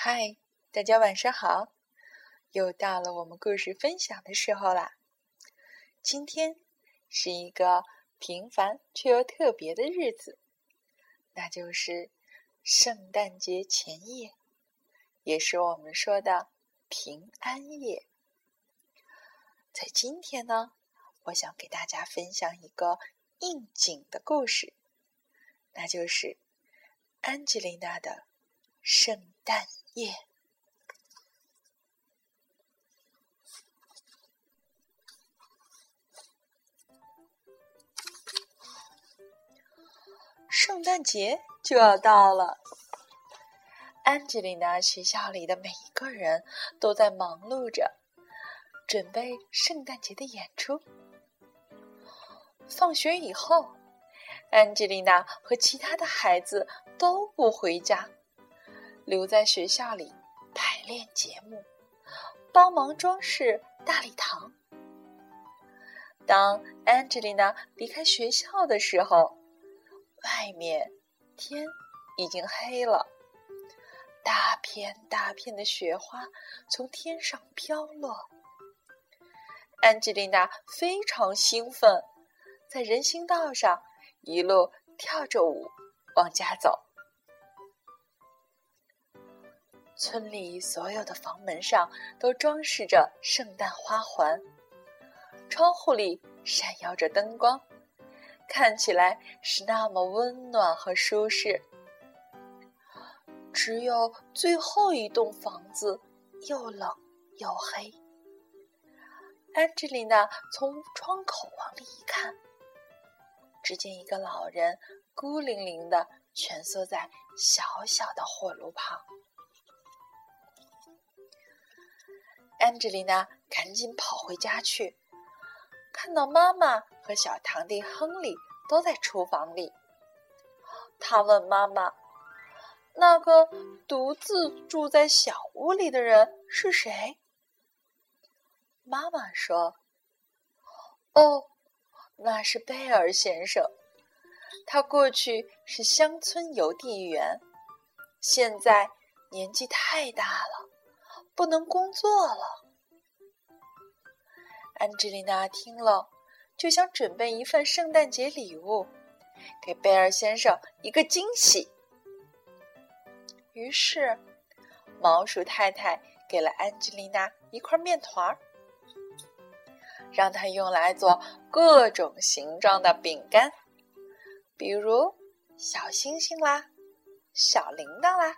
嗨，大家晚上好！又到了我们故事分享的时候啦。今天是一个平凡却又特别的日子，那就是圣诞节前夜，也是我们说的平安夜。在今天呢，我想给大家分享一个应景的故事，那就是安吉丽娜的圣诞夜。圣诞节就要到了，安吉丽娜学校里的每一个人都在忙碌着，准备圣诞节的演出。放学以后，安吉丽娜和其他的孩子都不回家，留在学校里排练节目，帮忙装饰大礼堂。当安吉丽娜离开学校的时候，外面天已经黑了，大片大片的雪花从天上飘落。安吉丽娜非常兴奋，在人行道上一路跳着舞往家走。村里所有的房门上都装饰着圣诞花环，窗户里闪耀着灯光。看起来是那么温暖和舒适，只有最后一栋房子又冷又黑。安吉丽娜从窗口往里一看，只见一个老人孤零零的蜷缩在小小的火炉旁。安吉丽娜赶紧跑回家去。看到妈妈和小堂弟亨利都在厨房里，他问妈妈：“那个独自住在小屋里的人是谁？”妈妈说：“哦，那是贝尔先生。他过去是乡村邮递员，现在年纪太大了，不能工作了。”安吉丽娜听了，就想准备一份圣诞节礼物，给贝尔先生一个惊喜。于是，毛鼠太太给了安吉丽娜一块面团儿，让她用来做各种形状的饼干，比如小星星啦、小铃铛啦，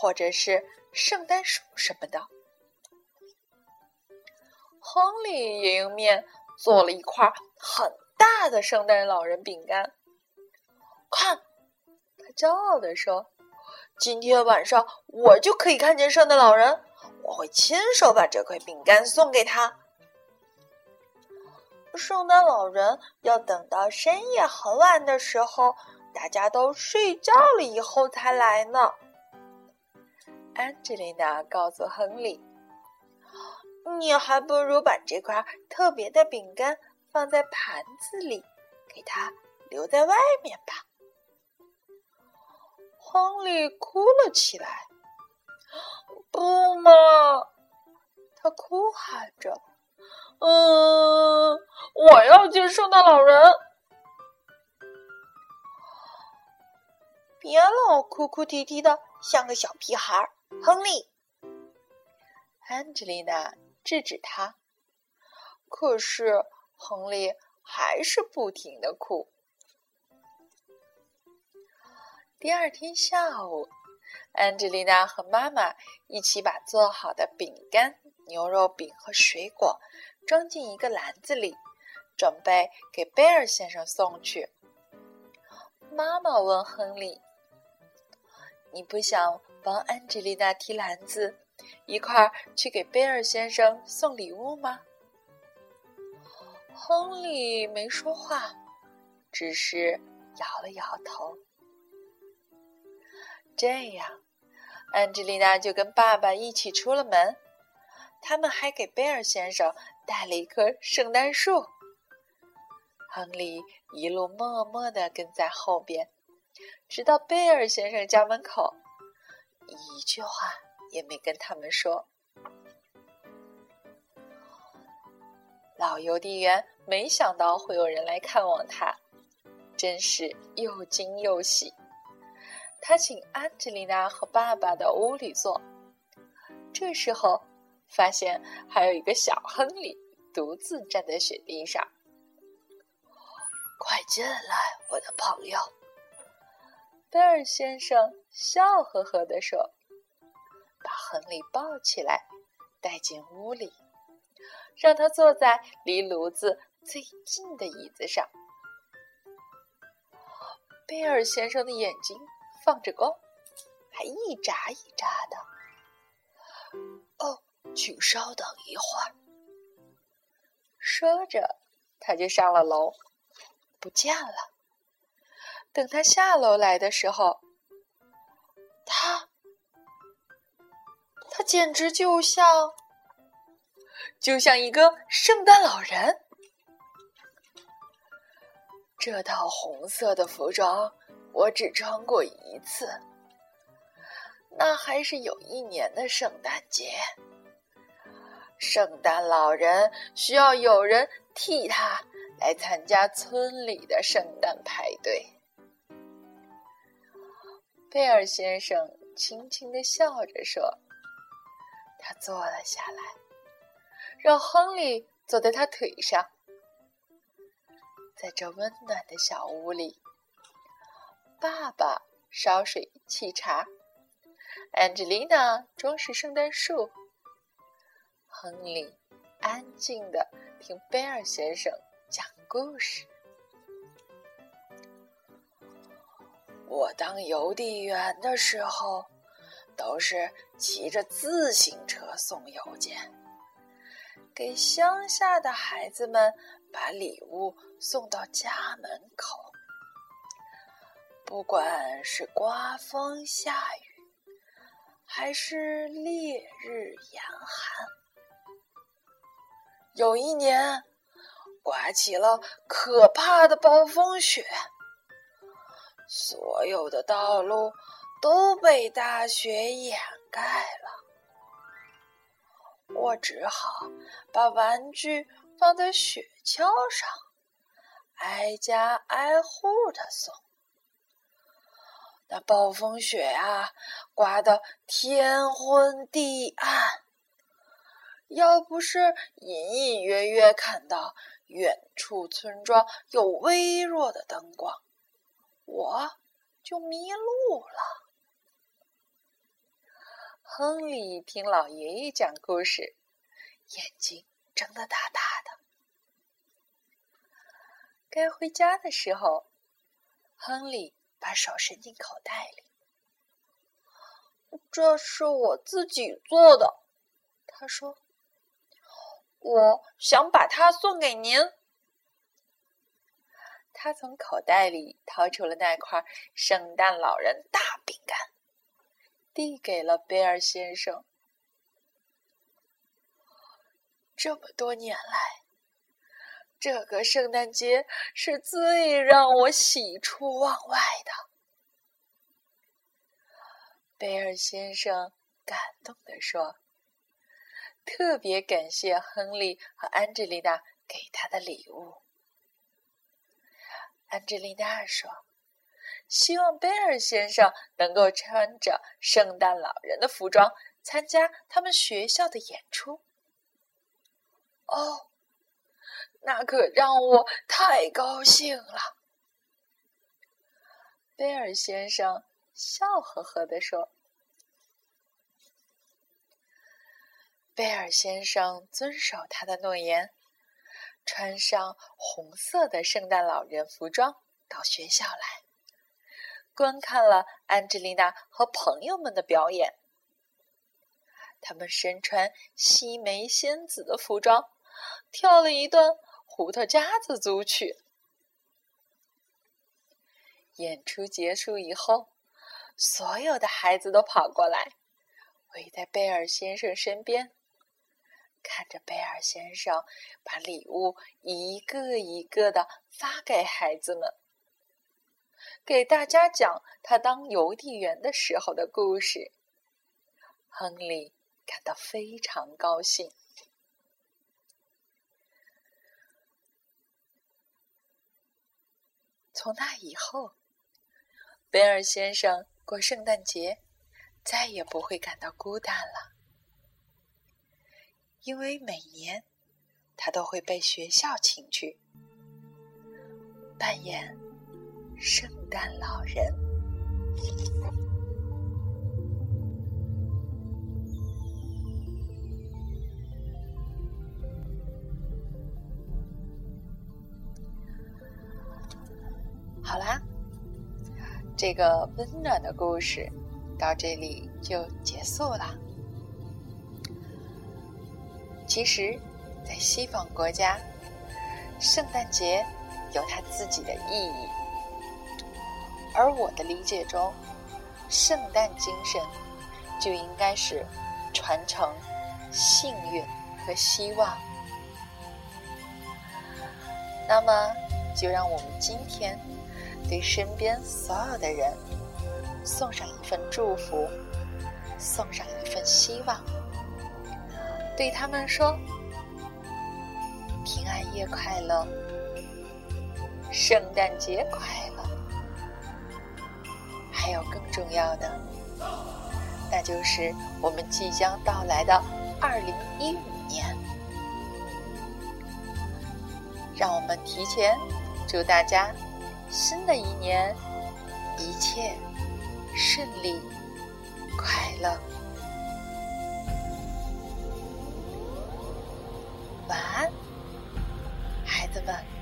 或者是圣诞树什么的。亨利也用面做了一块很大的圣诞老人饼干。看，他骄傲地说：“今天晚上我就可以看见圣诞老人，我会亲手把这块饼干送给他。”圣诞老人要等到深夜很晚的时候，大家都睡觉了以后才来呢。安吉丽娜告诉亨利。你还不如把这块特别的饼干放在盘子里，给它留在外面吧。亨利哭了起来。不嘛！他哭喊着：“嗯，我要见圣诞老人。”别老哭哭啼啼的，像个小屁孩儿，亨利。安吉丽娜。制止他，可是亨利还是不停的哭。第二天下午，安吉丽娜和妈妈一起把做好的饼干、牛肉饼和水果装进一个篮子里，准备给贝尔先生送去。妈妈问亨利：“你不想帮安吉丽娜提篮子？”一块儿去给贝尔先生送礼物吗？亨利没说话，只是摇了摇头。这样，安吉丽娜就跟爸爸一起出了门。他们还给贝尔先生带了一棵圣诞树。亨利一路默默的跟在后边，直到贝尔先生家门口，一句话。也没跟他们说。老邮递员没想到会有人来看望他，真是又惊又喜。他请安吉丽娜和爸爸到屋里坐，这时候发现还有一个小亨利独自站在雪地上。快进来，我的朋友。贝尔先生笑呵呵地说：“把亨利抱起来，带进屋里，让他坐在离炉子最近的椅子上。”贝尔先生的眼睛放着光，还一眨一眨的。哦，请稍等一会儿。说着，他就上了楼，不见了。等他下楼来的时候，他，他简直就像，就像一个圣诞老人。这套红色的服装我只穿过一次，那还是有一年的圣诞节。圣诞老人需要有人替他来参加村里的圣诞派对。贝尔先生轻轻的笑着说：“他坐了下来，让亨利坐在他腿上。在这温暖的小屋里，爸爸烧水沏茶，安吉丽娜装饰圣诞树，亨利安静的听贝尔先生讲故事。”我当邮递员的时候，都是骑着自行车送邮件，给乡下的孩子们把礼物送到家门口。不管是刮风下雨，还是烈日严寒，有一年刮起了可怕的暴风雪。所有的道路都被大雪掩盖了，我只好把玩具放在雪橇上，挨家挨户的送。那暴风雪啊，刮得天昏地暗，要不是隐隐约约看到远处村庄有微弱的灯光。我就迷路了。亨利听老爷爷讲故事，眼睛睁得大大的。该回家的时候，亨利把手伸进口袋里。这是我自己做的，他说：“我想把它送给您。”他从口袋里掏出了那块圣诞老人大饼干，递给了贝尔先生。这么多年来，这个圣诞节是最让我喜出望外的。贝尔先生感动地说：“特别感谢亨利和安吉丽娜给他的礼物。”安吉丽娜说：“希望贝尔先生能够穿着圣诞老人的服装参加他们学校的演出。”哦，那可让我太高兴了。”贝尔先生笑呵呵地说。贝尔先生遵守他的诺言。穿上红色的圣诞老人服装到学校来，观看了安吉丽娜和朋友们的表演。他们身穿西梅仙子的服装，跳了一段胡桃夹子组曲。演出结束以后，所有的孩子都跑过来，围在贝尔先生身边。看着贝尔先生把礼物一个一个的发给孩子们，给大家讲他当邮递员的时候的故事。亨利感到非常高兴。从那以后，贝尔先生过圣诞节再也不会感到孤单了，因为每年他都会被学校请去扮演圣诞老人。好啦，这个温暖的故事到这里就结束了。其实，在西方国家，圣诞节有它自己的意义，而我的理解中，圣诞精神就应该是传承幸运和希望。那么，就让我们今天。对身边所有的人送上一份祝福，送上一份希望，对他们说：“平安夜快乐，圣诞节快乐。”还有更重要的，那就是我们即将到来的二零一五年，让我们提前祝大家。新的一年，一切顺利、快乐。晚安，孩子们。